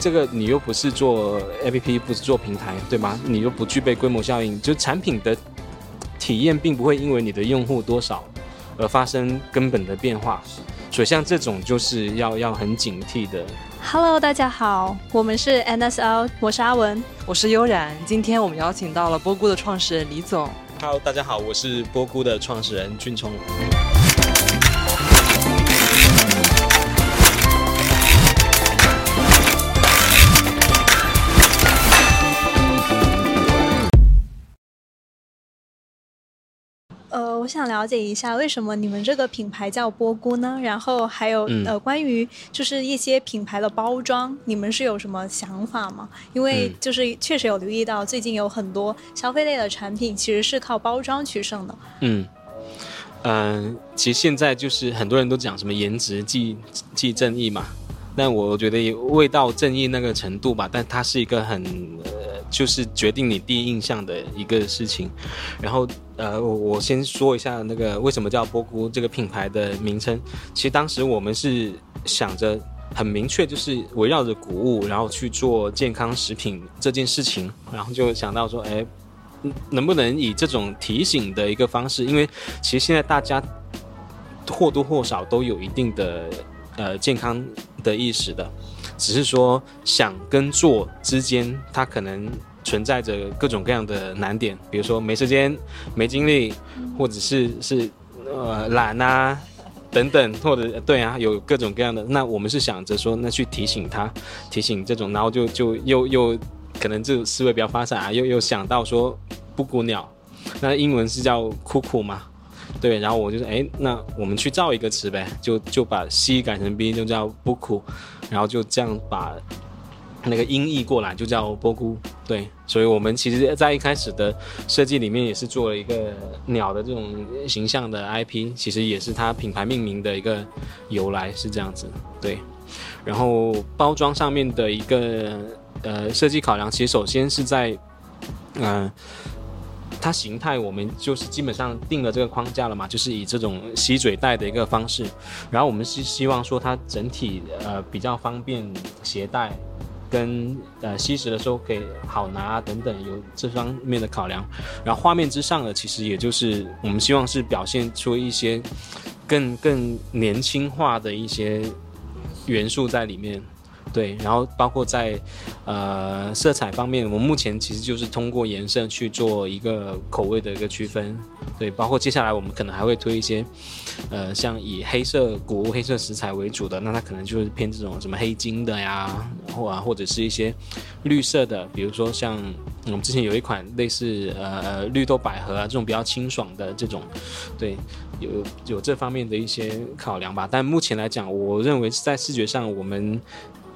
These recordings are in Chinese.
这个你又不是做 APP，不是做平台，对吗？你又不具备规模效应，就产品的体验并不会因为你的用户多少而发生根本的变化。所以像这种就是要要很警惕的。Hello，大家好，我们是 NSL，我是阿文，我是悠然。今天我们邀请到了波菇的创始人李总。Hello，大家好，我是波菇的创始人俊聪。我想了解一下，为什么你们这个品牌叫波菇呢？然后还有、嗯、呃，关于就是一些品牌的包装，你们是有什么想法吗？因为就是确实有留意到，最近有很多消费类的产品其实是靠包装取胜的。嗯嗯、呃，其实现在就是很多人都讲什么颜值即即正义嘛，但我觉得也未到正义那个程度吧，但它是一个很。呃就是决定你第一印象的一个事情，然后呃，我我先说一下那个为什么叫波菇这个品牌的名称。其实当时我们是想着很明确，就是围绕着谷物，然后去做健康食品这件事情，然后就想到说，哎，能不能以这种提醒的一个方式？因为其实现在大家或多或少都有一定的呃健康的意识的。只是说想跟做之间，它可能存在着各种各样的难点，比如说没时间、没精力，或者是是呃懒啊等等，或者对啊，有各种各样的。那我们是想着说，那去提醒他，提醒这种，然后就就又又可能这种思维比较发散啊，又又想到说布谷鸟，那英文是叫 cuckoo 嘛。对，然后我就说，哎，那我们去造一个词呗，就就把 C 改成 B，就叫波菇，然后就这样把那个音译过来，就叫波姑。对，所以我们其实，在一开始的设计里面，也是做了一个鸟的这种形象的 IP，其实也是它品牌命名的一个由来，是这样子。对，然后包装上面的一个呃设计考量，其实首先是在嗯。它形态我们就是基本上定了这个框架了嘛，就是以这种吸嘴袋的一个方式，然后我们是希望说它整体呃比较方便携带，跟呃吸食的时候可以好拿等等，有这方面的考量。然后画面之上呢其实也就是我们希望是表现出一些更更年轻化的一些元素在里面。对，然后包括在，呃，色彩方面，我们目前其实就是通过颜色去做一个口味的一个区分。对，包括接下来我们可能还会推一些，呃，像以黑色谷物、黑色食材为主的，那它可能就是偏这种什么黑金的呀，或啊，或者是一些绿色的，比如说像我们之前有一款类似呃绿豆百合啊这种比较清爽的这种，对，有有这方面的一些考量吧。但目前来讲，我认为在视觉上我们。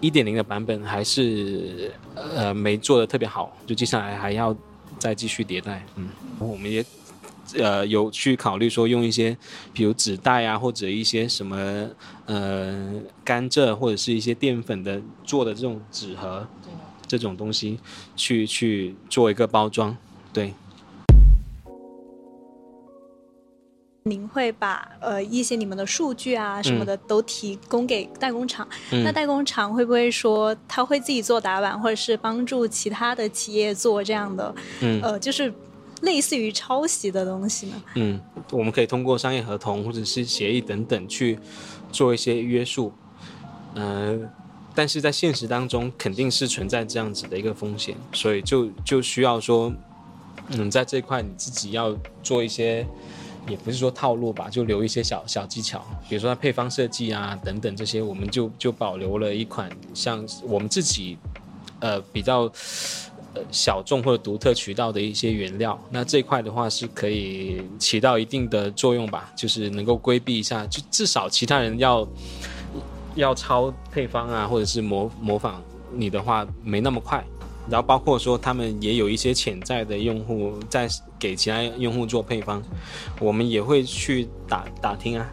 一点零的版本还是呃没做的特别好，就接下来还要再继续迭代。嗯，我们也呃有去考虑说用一些，比如纸袋啊，或者一些什么呃甘蔗或者是一些淀粉的做的这种纸盒，这种东西去去做一个包装，对。您会把呃一些你们的数据啊什么的都提供给代工厂，嗯、那代工厂会不会说他会自己做打板，或者是帮助其他的企业做这样的，嗯、呃，就是类似于抄袭的东西呢？嗯，我们可以通过商业合同或者是协议等等去做一些约束，呃，但是在现实当中肯定是存在这样子的一个风险，所以就就需要说，嗯，在这一块你自己要做一些。也不是说套路吧，就留一些小小技巧，比如说它配方设计啊等等这些，我们就就保留了一款像我们自己，呃比较呃小众或者独特渠道的一些原料。那这块的话是可以起到一定的作用吧，就是能够规避一下，就至少其他人要要抄配方啊，或者是模模仿你的话没那么快。然后包括说他们也有一些潜在的用户在给其他用户做配方，我们也会去打打听啊。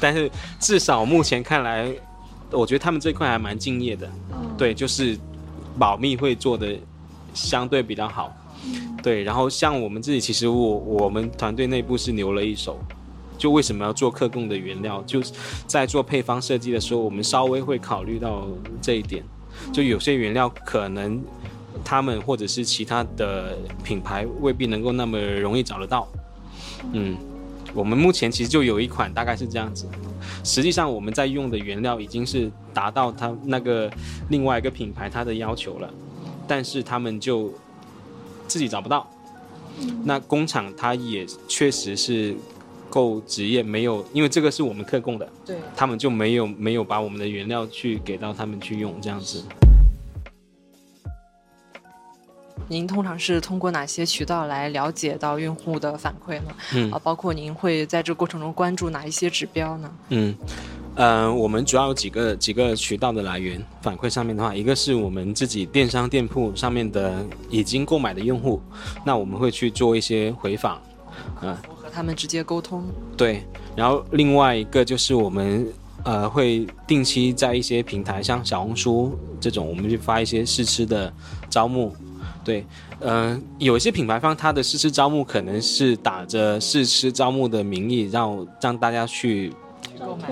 但是至少目前看来，我觉得他们这块还蛮敬业的，对，就是保密会做的相对比较好，对。然后像我们自己，其实我我们团队内部是留了一手，就为什么要做客供的原料，就是在做配方设计的时候，我们稍微会考虑到这一点。就有些原料可能他们或者是其他的品牌未必能够那么容易找得到。嗯，我们目前其实就有一款大概是这样子。实际上我们在用的原料已经是达到他那个另外一个品牌它的要求了，但是他们就自己找不到。那工厂它也确实是够职业，没有，因为这个是我们客供的，对，他们就没有没有把我们的原料去给到他们去用这样子。您通常是通过哪些渠道来了解到用户的反馈呢？嗯，啊，包括您会在这过程中关注哪一些指标呢？嗯。呃，我们主要有几个几个渠道的来源反馈上面的话，一个是我们自己电商店铺上面的已经购买的用户，那我们会去做一些回访，啊，和他们直接沟通。对，然后另外一个就是我们呃会定期在一些平台，像小红书这种，我们去发一些试吃的招募。对，呃，有一些品牌方他的试吃招募可能是打着试吃招募的名义让，让让大家去。购买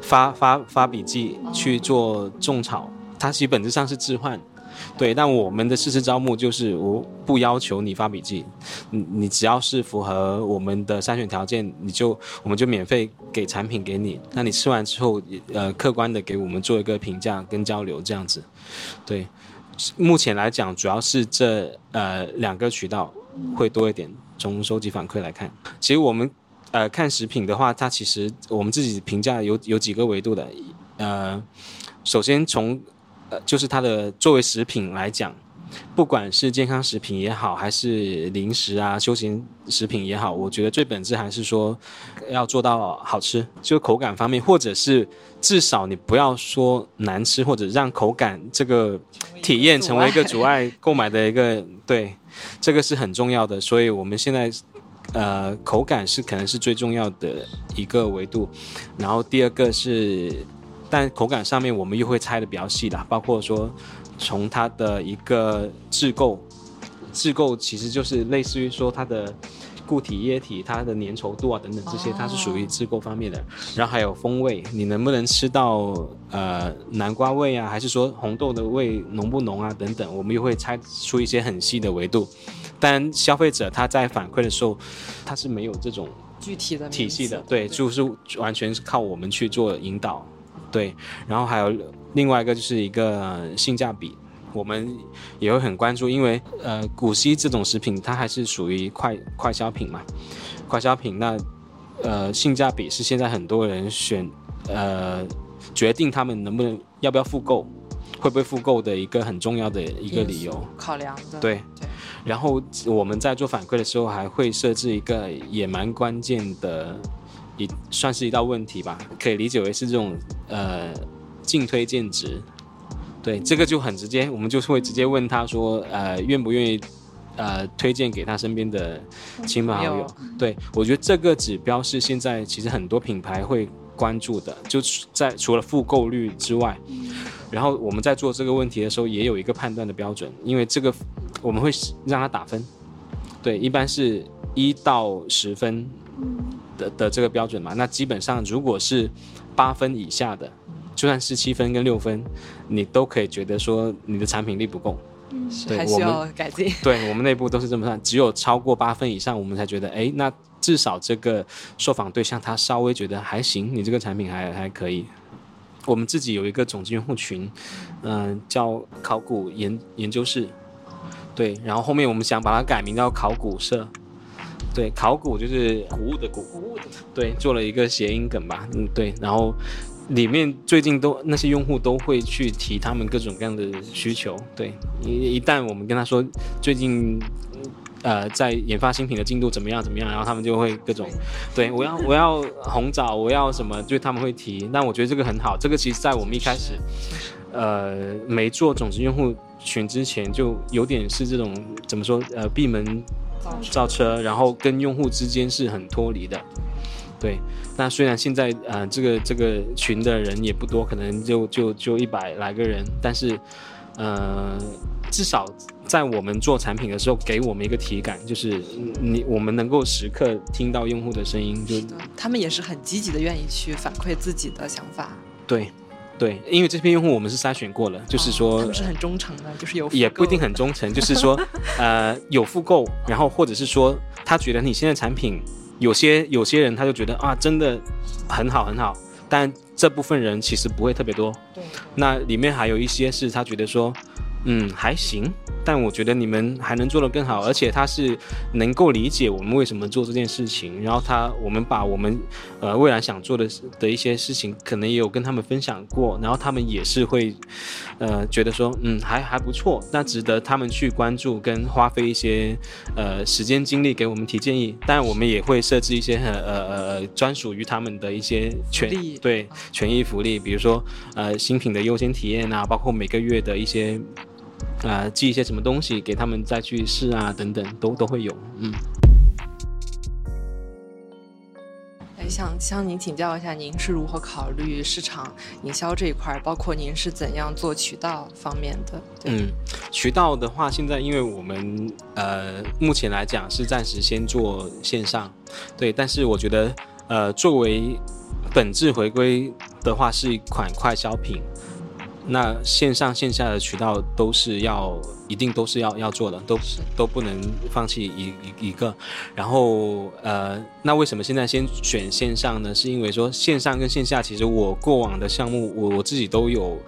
发发发笔记去做种草，它其实本质上是置换，对。但我们的试吃招募就是我不要求你发笔记，你你只要是符合我们的筛选条件，你就我们就免费给产品给你。那你吃完之后，呃，客观的给我们做一个评价跟交流这样子，对。目前来讲，主要是这呃两个渠道会多一点。从收集反馈来看，其实我们。呃，看食品的话，它其实我们自己评价有有几个维度的。呃，首先从呃就是它的作为食品来讲，不管是健康食品也好，还是零食啊、休闲食品也好，我觉得最本质还是说要做到好吃，就口感方面，或者是至少你不要说难吃，或者让口感这个体验成为一个阻碍购买的一个，对，这个是很重要的。所以我们现在。呃，口感是可能是最重要的一个维度，然后第二个是，但口感上面我们又会拆得比较细的，包括说从它的一个制构，制构其实就是类似于说它的固体、液体、它的粘稠度啊等等这些，它是属于制构方面的。然后还有风味，你能不能吃到呃南瓜味啊，还是说红豆的味浓不浓啊等等，我们又会猜出一些很细的维度。但消费者他在反馈的时候，他是没有这种具体的体系的，对，就是完全是靠我们去做引导，对。然后还有另外一个就是一个性价比，我们也会很关注，因为呃，古稀这种食品它还是属于快快消品嘛，快消品那呃性价比是现在很多人选呃决定他们能不能要不要复购。会不会复购的一个很重要的一个理由考量的，对对。然后我们在做反馈的时候，还会设置一个也蛮关键的，一算是一道问题吧，可以理解为是这种呃净推荐值。对，这个就很直接，我们就会直接问他说，呃，愿不愿意呃推荐给他身边的亲朋好友？对，我觉得这个指标是现在其实很多品牌会关注的，就在除了复购率之外。然后我们在做这个问题的时候，也有一个判断的标准，因为这个我们会让他打分，对，一般是一到十分的的这个标准嘛。那基本上如果是八分以下的，就算是七分跟六分，你都可以觉得说你的产品力不够，对，还需要改进。对，我们内部都是这么算，只有超过八分以上，我们才觉得，哎，那至少这个受访对象他稍微觉得还行，你这个产品还还可以。我们自己有一个总经用户群，嗯、呃，叫考古研研究室，对，然后后面我们想把它改名叫考古社，对，考古就是古物的古，对，做了一个谐音梗吧，嗯，对，然后里面最近都那些用户都会去提他们各种各样的需求，对，一一旦我们跟他说最近。呃，在研发新品的进度怎么样？怎么样？然后他们就会各种，对，我要我要红枣，我要什么？就他们会提。但我觉得这个很好。这个其实，在我们一开始，呃，没做种子用户群之前，就有点是这种怎么说？呃，闭门造车，然后跟用户之间是很脱离的。对。那虽然现在呃，这个这个群的人也不多，可能就就就一百来个人，但是，呃，至少。在我们做产品的时候，给我们一个体感，就是你我们能够时刻听到用户的声音，就他们也是很积极的，愿意去反馈自己的想法。对，对，因为这批用户我们是筛选过了，就是说、哦、他们是很忠诚的，就是有也不一定很忠诚，就是说呃有复购，然后或者是说他觉得你现在产品有些有些人他就觉得啊真的很好很好，但这部分人其实不会特别多。对，那里面还有一些是他觉得说。嗯，还行，但我觉得你们还能做得更好，而且他是能够理解我们为什么做这件事情，然后他我们把我们呃未来想做的的一些事情，可能也有跟他们分享过，然后他们也是会呃觉得说嗯还还不错，那值得他们去关注跟花费一些呃时间精力给我们提建议，但我们也会设置一些呃呃呃专属于他们的一些权利对权益福利，比如说呃 新品的优先体验啊，包括每个月的一些。啊、呃，寄一些什么东西给他们再去试啊，等等，都都会有。嗯，哎，想向您请教一下，您是如何考虑市场营销这一块？包括您是怎样做渠道方面的？嗯，渠道的话，现在因为我们呃目前来讲是暂时先做线上，对，但是我觉得呃作为本质回归的话，是一款快消品。那线上线下的渠道都是要，一定都是要要做的，都都不能放弃一一一个。然后呃，那为什么现在先选线上呢？是因为说线上跟线下，其实我过往的项目我我自己都有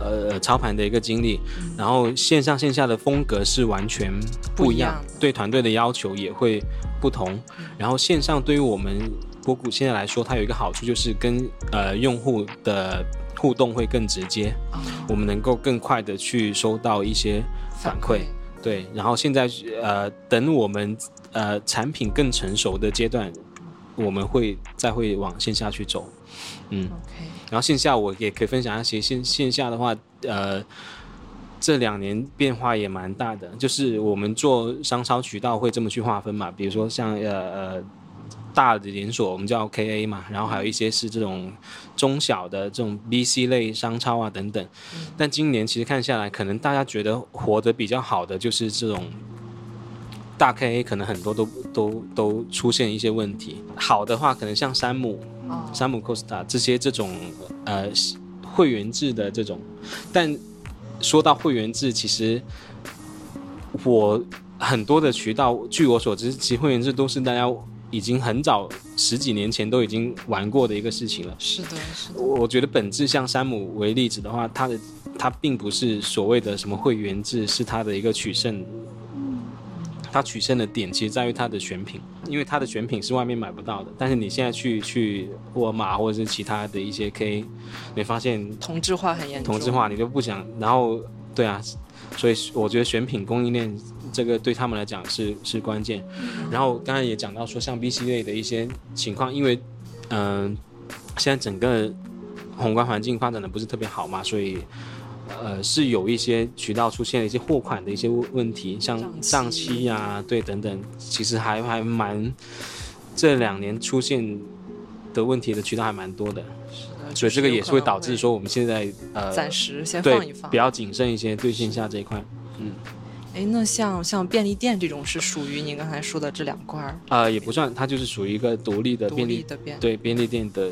呃操盘的一个经历。然后线上线下的风格是完全不一样，对团队的要求也会不同。然后线上对于我们波谷现在来说，它有一个好处就是跟呃用户的。互动会更直接，哦、我们能够更快的去收到一些反馈，对。然后现在呃，等我们呃产品更成熟的阶段，我们会再会往线下去走，嗯。然后线下我也可以分享一些线线下的话，呃，这两年变化也蛮大的，就是我们做商超渠道会这么去划分嘛，比如说像呃呃。大的连锁我们叫 KA 嘛，然后还有一些是这种中小的这种 BC 类商超啊等等。但今年其实看下来，可能大家觉得活得比较好的就是这种大 KA，可能很多都都都出现一些问题。好的话，可能像山姆、山姆 Costa 这些这种呃会员制的这种。但说到会员制，其实我很多的渠道，据我所知，其实会员制都是大家。已经很早十几年前都已经玩过的一个事情了。是的，是的。我觉得本质像山姆为例子的话，它的它并不是所谓的什么会员制，是它的一个取胜。它取胜的点其实在于它的选品，因为它的选品是外面买不到的。但是你现在去去沃尔玛或者是其他的一些 K，你发现同质化很严重。同质化你就不想，然后对啊，所以我觉得选品供应链。这个对他们来讲是是关键，然后刚才也讲到说，像 BC 类的一些情况，因为嗯、呃，现在整个宏观环境发展的不是特别好嘛，所以呃是有一些渠道出现了一些货款的一些问题，像账期呀、啊，对等等，其实还还蛮这两年出现的问题的渠道还蛮多的，所以这个也是会导致说我们现在呃暂时先放一放，比较谨慎一些对线下这一块，嗯。哎，那像像便利店这种是属于您刚才说的这两块儿？呃，也不算，它就是属于一个独立的便利，独立的便，对便利店的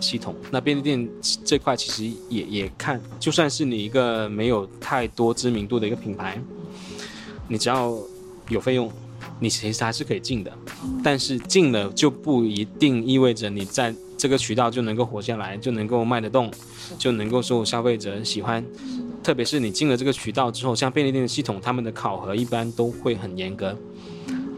系统。那便利店这块其实也也看，就算是你一个没有太多知名度的一个品牌，你只要有费用，你其实还是可以进的。但是进了就不一定意味着你在这个渠道就能够活下来，就能够卖得动，就能够受消费者喜欢。特别是你进了这个渠道之后，像便利店的系统，他们的考核一般都会很严格。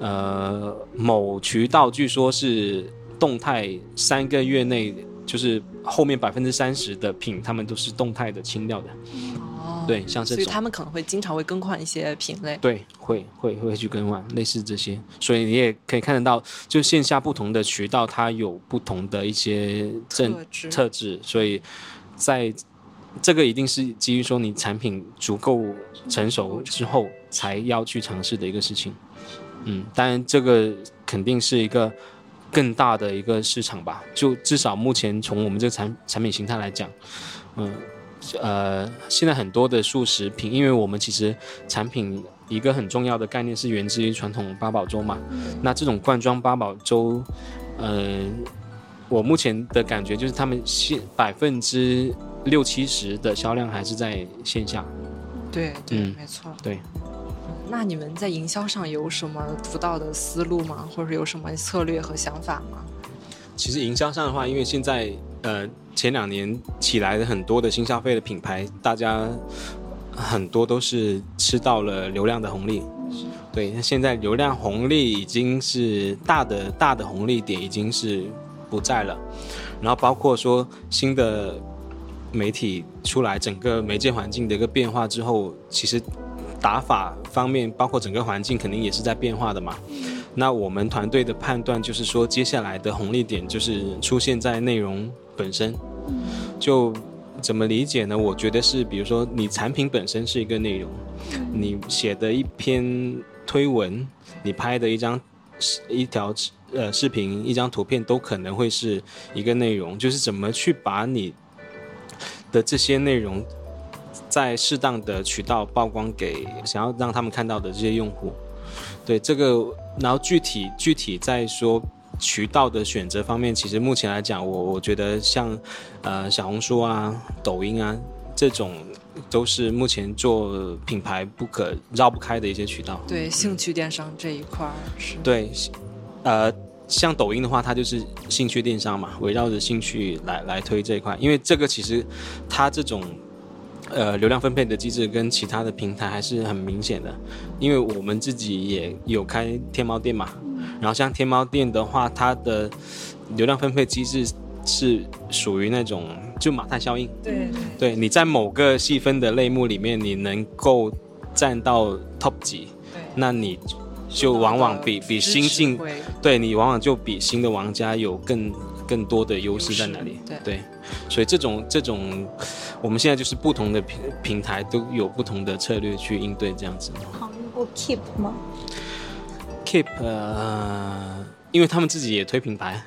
呃，某渠道据说是动态三个月内，就是后面百分之三十的品，他们都是动态的清掉的。哦，对，像这种，所以他们可能会经常会更换一些品类。对，会会会去更换类似这些，所以你也可以看得到，就线下不同的渠道，它有不同的一些政特质，特质，所以在。这个一定是基于说你产品足够成熟之后才要去尝试的一个事情，嗯，当然这个肯定是一个更大的一个市场吧，就至少目前从我们这个产产品形态来讲，嗯，呃，现在很多的速食品，因为我们其实产品一个很重要的概念是源自于传统八宝粥嘛，那这种罐装八宝粥，嗯、呃，我目前的感觉就是他们现百分之六七十的销量还是在线下。对对，嗯、没错。对。那你们在营销上有什么独到的思路吗？或者有什么策略和想法吗？其实营销上的话，因为现在呃前两年起来的很多的新消费的品牌，大家很多都是吃到了流量的红利。对，那现在流量红利已经是大的大的红利点已经是不在了，然后包括说新的媒体出来，整个媒介环境的一个变化之后，其实。打法方面，包括整个环境肯定也是在变化的嘛。那我们团队的判断就是说，接下来的红利点就是出现在内容本身。就怎么理解呢？我觉得是，比如说你产品本身是一个内容，你写的一篇推文，你拍的一张一条呃视频，一张图片都可能会是一个内容。就是怎么去把你的这些内容。在适当的渠道曝光给想要让他们看到的这些用户，对这个，然后具体具体再说渠道的选择方面，其实目前来讲，我我觉得像呃小红书啊、抖音啊这种，都是目前做品牌不可绕不开的一些渠道。对，兴趣电商这一块是。对，呃，像抖音的话，它就是兴趣电商嘛，围绕着兴趣来来推这一块，因为这个其实它这种。呃，流量分配的机制跟其他的平台还是很明显的，因为我们自己也有开天猫店嘛，然后像天猫店的话，它的流量分配机制是属于那种就马太效应，对。对，对，你在某个细分的类目里面，你能够占到 top 级，那你就往往比比新进，对你往往就比新的玩家有更更多的优势在哪里，对。对所以这种这种，我们现在就是不同的平平台都有不同的策略去应对这样子。好，用过 Keep 吗？Keep，呃，因为他们自己也推品牌。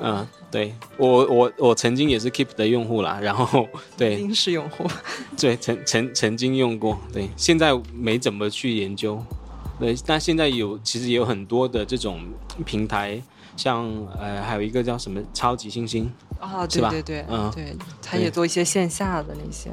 嗯、对我我我曾经也是 Keep 的用户啦，然后 对，曾经是用户，对，曾曾曾经用过，对，现在没怎么去研究，对，但现在有其实也有很多的这种平台。像呃，还有一个叫什么超级星星啊、哦，对对对，嗯，对，他也做一些线下的那些。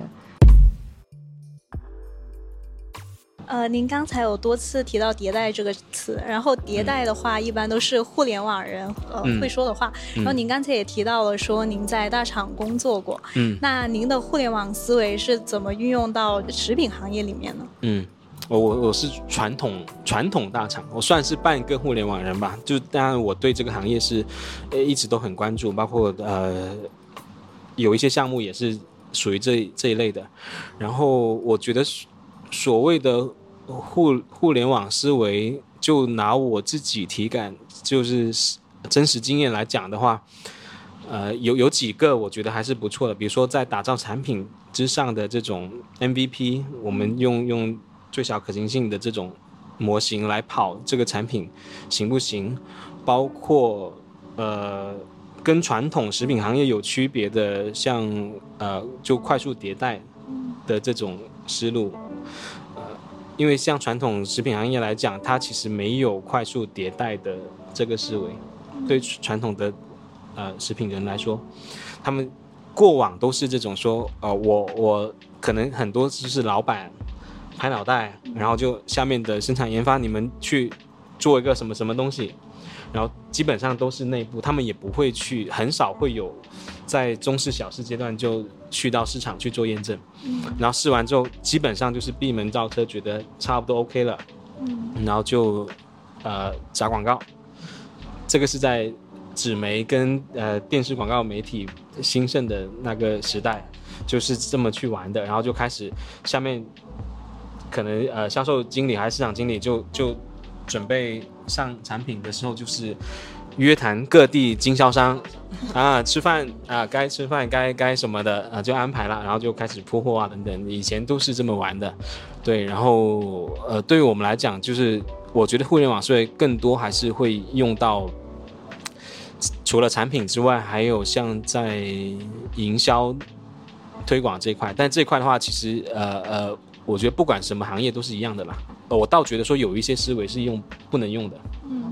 呃，您刚才有多次提到迭代这个词，然后迭代的话，一般都是互联网人呃、嗯、会说的话。然后您刚才也提到了说您在大厂工作过，嗯，那您的互联网思维是怎么运用到食品行业里面呢？嗯。我我我是传统传统大厂，我算是半个互联网人吧。就当然我对这个行业是，呃，一直都很关注，包括呃，有一些项目也是属于这这一类的。然后我觉得所谓的互互联网思维，就拿我自己体感就是真实经验来讲的话，呃，有有几个我觉得还是不错的。比如说在打造产品之上的这种 MVP，我们用用。最小可行性的这种模型来跑这个产品行不行？包括呃跟传统食品行业有区别的，像呃就快速迭代的这种思路。呃，因为像传统食品行业来讲，它其实没有快速迭代的这个思维。对传统的呃食品人来说，他们过往都是这种说，呃我我可能很多就是老板。拍脑袋，然后就下面的生产研发，你们去做一个什么什么东西，然后基本上都是内部，他们也不会去，很少会有在中试小试阶段就去到市场去做验证，然后试完之后，基本上就是闭门造车，觉得差不多 OK 了，然后就呃砸广告，这个是在纸媒跟呃电视广告媒体兴盛的那个时代，就是这么去玩的，然后就开始下面。可能呃，销售经理还是市场经理就就准备上产品的时候，就是约谈各地经销商 啊，吃饭啊，该吃饭该该什么的啊，就安排了，然后就开始铺货啊等等。以前都是这么玩的，对。然后呃，对于我们来讲，就是我觉得互联网思维更多还是会用到除了产品之外，还有像在营销推广这一块。但这一块的话，其实呃呃。我觉得不管什么行业都是一样的啦。我倒觉得说有一些思维是用不能用的。嗯。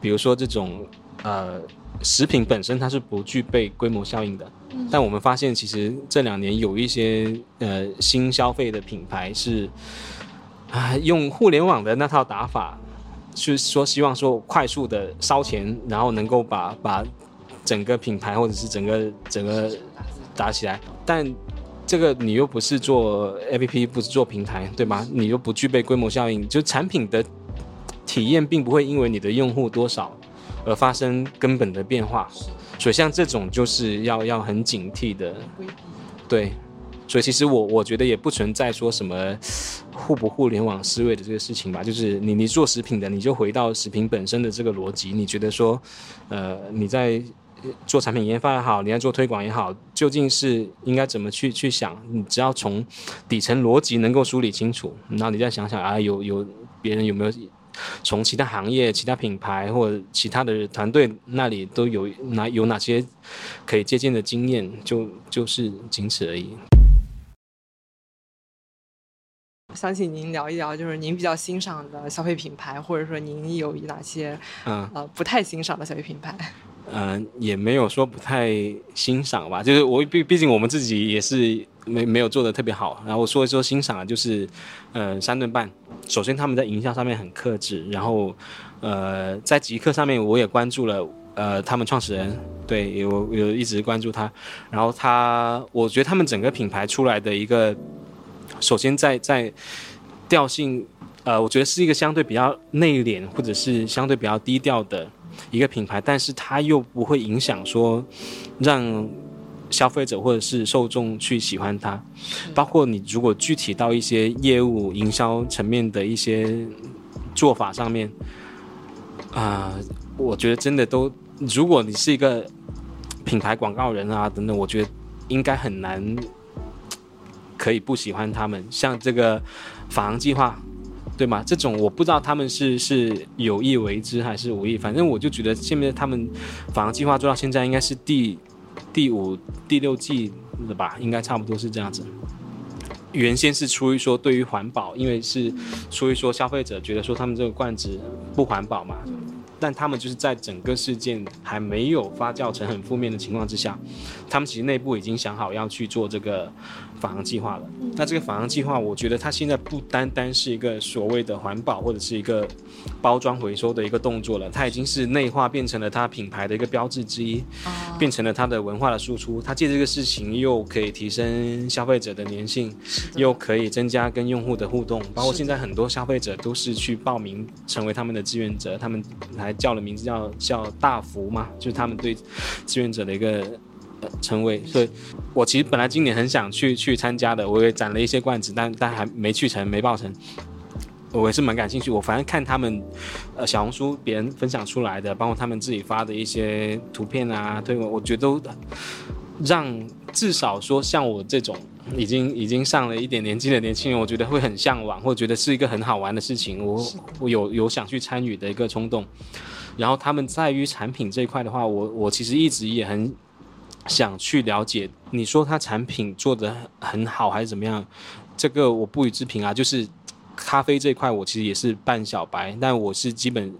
比如说这种呃食品本身它是不具备规模效应的。嗯、但我们发现，其实这两年有一些呃新消费的品牌是啊，用互联网的那套打法，是说希望说快速的烧钱，然后能够把把整个品牌或者是整个整个打起来。但这个你又不是做 APP，不是做平台，对吧？你又不具备规模效应，就产品的体验并不会因为你的用户多少而发生根本的变化。所以像这种就是要要很警惕的，对。所以其实我我觉得也不存在说什么互不互联网思维的这个事情吧。就是你你做食品的，你就回到食品本身的这个逻辑。你觉得说，呃，你在做产品研发也好，你在做推广也好，究竟是应该怎么去去想？你只要从底层逻辑能够梳理清楚，然后你再想想啊，有有别人有没有？从其他行业、其他品牌或者其他的团队那里都有哪有哪些可以借鉴的经验，就就是仅此而已。想请您聊一聊，就是您比较欣赏的消费品牌，或者说您有哪些嗯呃不太欣赏的消费品牌？嗯、也没有说不太欣赏吧，就是我毕毕竟我们自己也是没没有做的特别好。然后说一说欣赏啊，就是呃三顿半。首先他们在营销上面很克制，然后呃在极客上面我也关注了，呃他们创始人对有有一直关注他，然后他我觉得他们整个品牌出来的一个，首先在在调性，呃我觉得是一个相对比较内敛或者是相对比较低调的。一个品牌，但是它又不会影响说，让消费者或者是受众去喜欢它。包括你如果具体到一些业务营销层面的一些做法上面，啊、呃，我觉得真的都，如果你是一个品牌广告人啊等等，我觉得应该很难可以不喜欢他们。像这个法航计划。对吗？这种我不知道他们是是有意为之还是无意，反正我就觉得现在他们反而计划做到现在应该是第第五、第六季了吧，应该差不多是这样子。原先是出于说对于环保，因为是出于说消费者觉得说他们这个罐子不环保嘛。但他们就是在整个事件还没有发酵成很负面的情况之下，他们其实内部已经想好要去做这个返航计划了。那这个返航计划，我觉得它现在不单单是一个所谓的环保或者是一个包装回收的一个动作了，它已经是内化变成了它品牌的一个标志之一，变成了它的文化的输出。它借这个事情又可以提升消费者的粘性，又可以增加跟用户的互动。包括现在很多消费者都是去报名成为他们的志愿者，他们还。叫了名字叫叫大福嘛，就是他们对志愿者的一个称谓。所以，我其实本来今年很想去去参加的，我也攒了一些罐子，但但还没去成，没报成。我也是蛮感兴趣，我反正看他们呃小红书别人分享出来的，包括他们自己发的一些图片啊推文，我觉得都让至少说像我这种。已经已经上了一点年纪的年轻人，我觉得会很向往，或者觉得是一个很好玩的事情。我我有有想去参与的一个冲动。然后他们在于产品这一块的话，我我其实一直也很想去了解。你说他产品做的很好还是怎么样？这个我不予置评啊。就是咖啡这块，我其实也是半小白，但我是基本，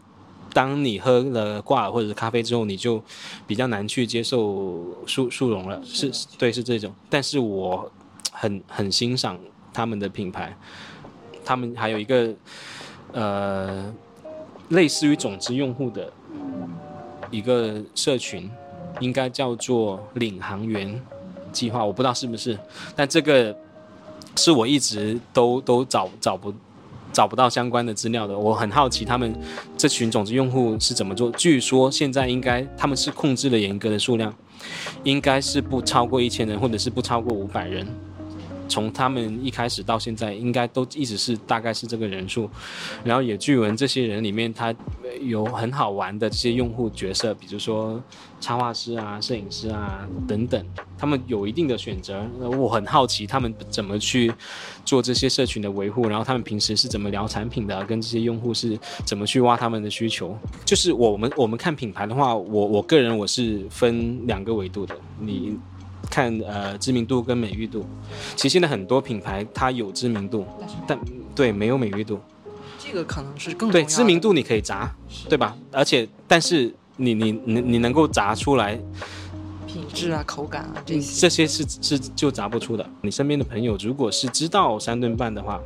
当你喝了挂耳或者是咖啡之后，你就比较难去接受速速溶了。是对，是这种。但是我。很很欣赏他们的品牌，他们还有一个呃类似于种子用户的一个社群，应该叫做领航员计划，我不知道是不是，但这个是我一直都都找找不找不到相关的资料的，我很好奇他们这群种子用户是怎么做。据说现在应该他们是控制了严格的数量，应该是不超过一千人，或者是不超过五百人。从他们一开始到现在，应该都一直是大概是这个人数，然后也据闻这些人里面，他有很好玩的这些用户角色，比如说插画师啊、摄影师啊等等，他们有一定的选择。我很好奇他们怎么去做这些社群的维护，然后他们平时是怎么聊产品的，跟这些用户是怎么去挖他们的需求。就是我们我们看品牌的话，我我个人我是分两个维度的，你。看呃知名度跟美誉度，其实现在很多品牌它有知名度，但对没有美誉度，这个可能是更对知名度你可以砸，对吧？而且但是你你你你能够砸出来品质啊、口感啊这些，这些是是就砸不出的。你身边的朋友如果是知道三顿半的话，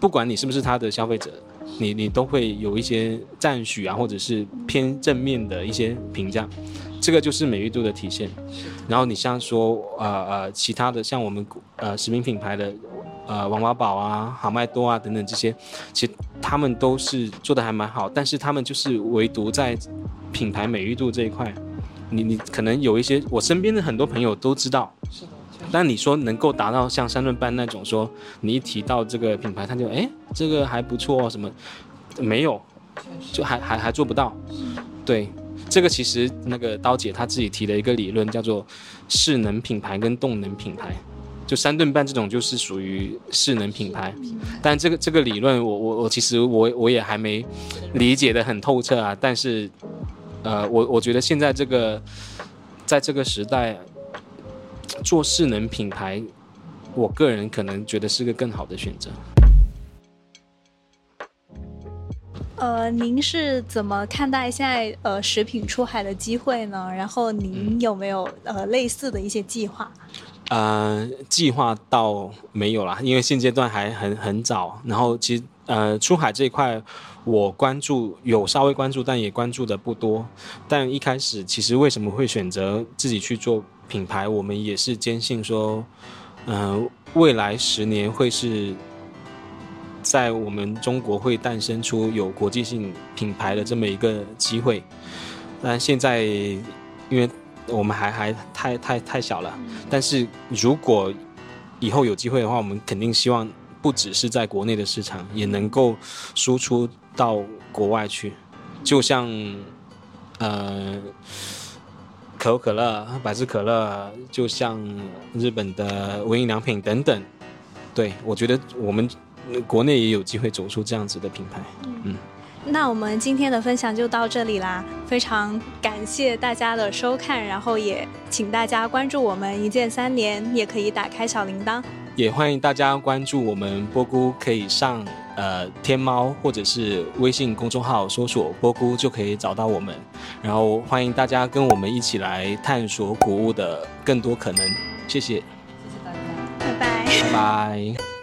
不管你是不是他的消费者，你你都会有一些赞许啊，或者是偏正面的一些评价。这个就是美誉度的体现，然后你像说呃呃其他的像我们呃食品品牌的呃王华宝啊、好麦多啊等等这些，其实他们都是做的还蛮好，但是他们就是唯独在品牌美誉度这一块，你你可能有一些我身边的很多朋友都知道，是的，但你说能够达到像三顿半那种说，你一提到这个品牌，他就哎这个还不错什么，没有，就还还还做不到，对。这个其实那个刀姐她自己提的一个理论，叫做势能品牌跟动能品牌。就三顿半这种就是属于势能品牌，但这个这个理论我我我其实我我也还没理解的很透彻啊。但是，呃，我我觉得现在这个在这个时代做势能品牌，我个人可能觉得是个更好的选择。呃，您是怎么看待现在呃食品出海的机会呢？然后您有没有呃类似的一些计划？呃，计划倒没有啦，因为现阶段还很很早。然后其实呃出海这一块，我关注有稍微关注，但也关注的不多。但一开始其实为什么会选择自己去做品牌？我们也是坚信说，嗯、呃，未来十年会是。在我们中国会诞生出有国际性品牌的这么一个机会，但现在因为我们还还太太太小了，但是如果以后有机会的话，我们肯定希望不只是在国内的市场，也能够输出到国外去，就像呃可口可乐、百事可乐，就像日本的无印良品等等，对，我觉得我们。国内也有机会走出这样子的品牌，嗯，那我们今天的分享就到这里啦，非常感谢大家的收看，然后也请大家关注我们一键三连，也可以打开小铃铛，也欢迎大家关注我们波姑，可以上呃天猫或者是微信公众号搜索波姑就可以找到我们，然后欢迎大家跟我们一起来探索谷物的更多可能，谢谢，谢谢大家，拜拜，拜拜。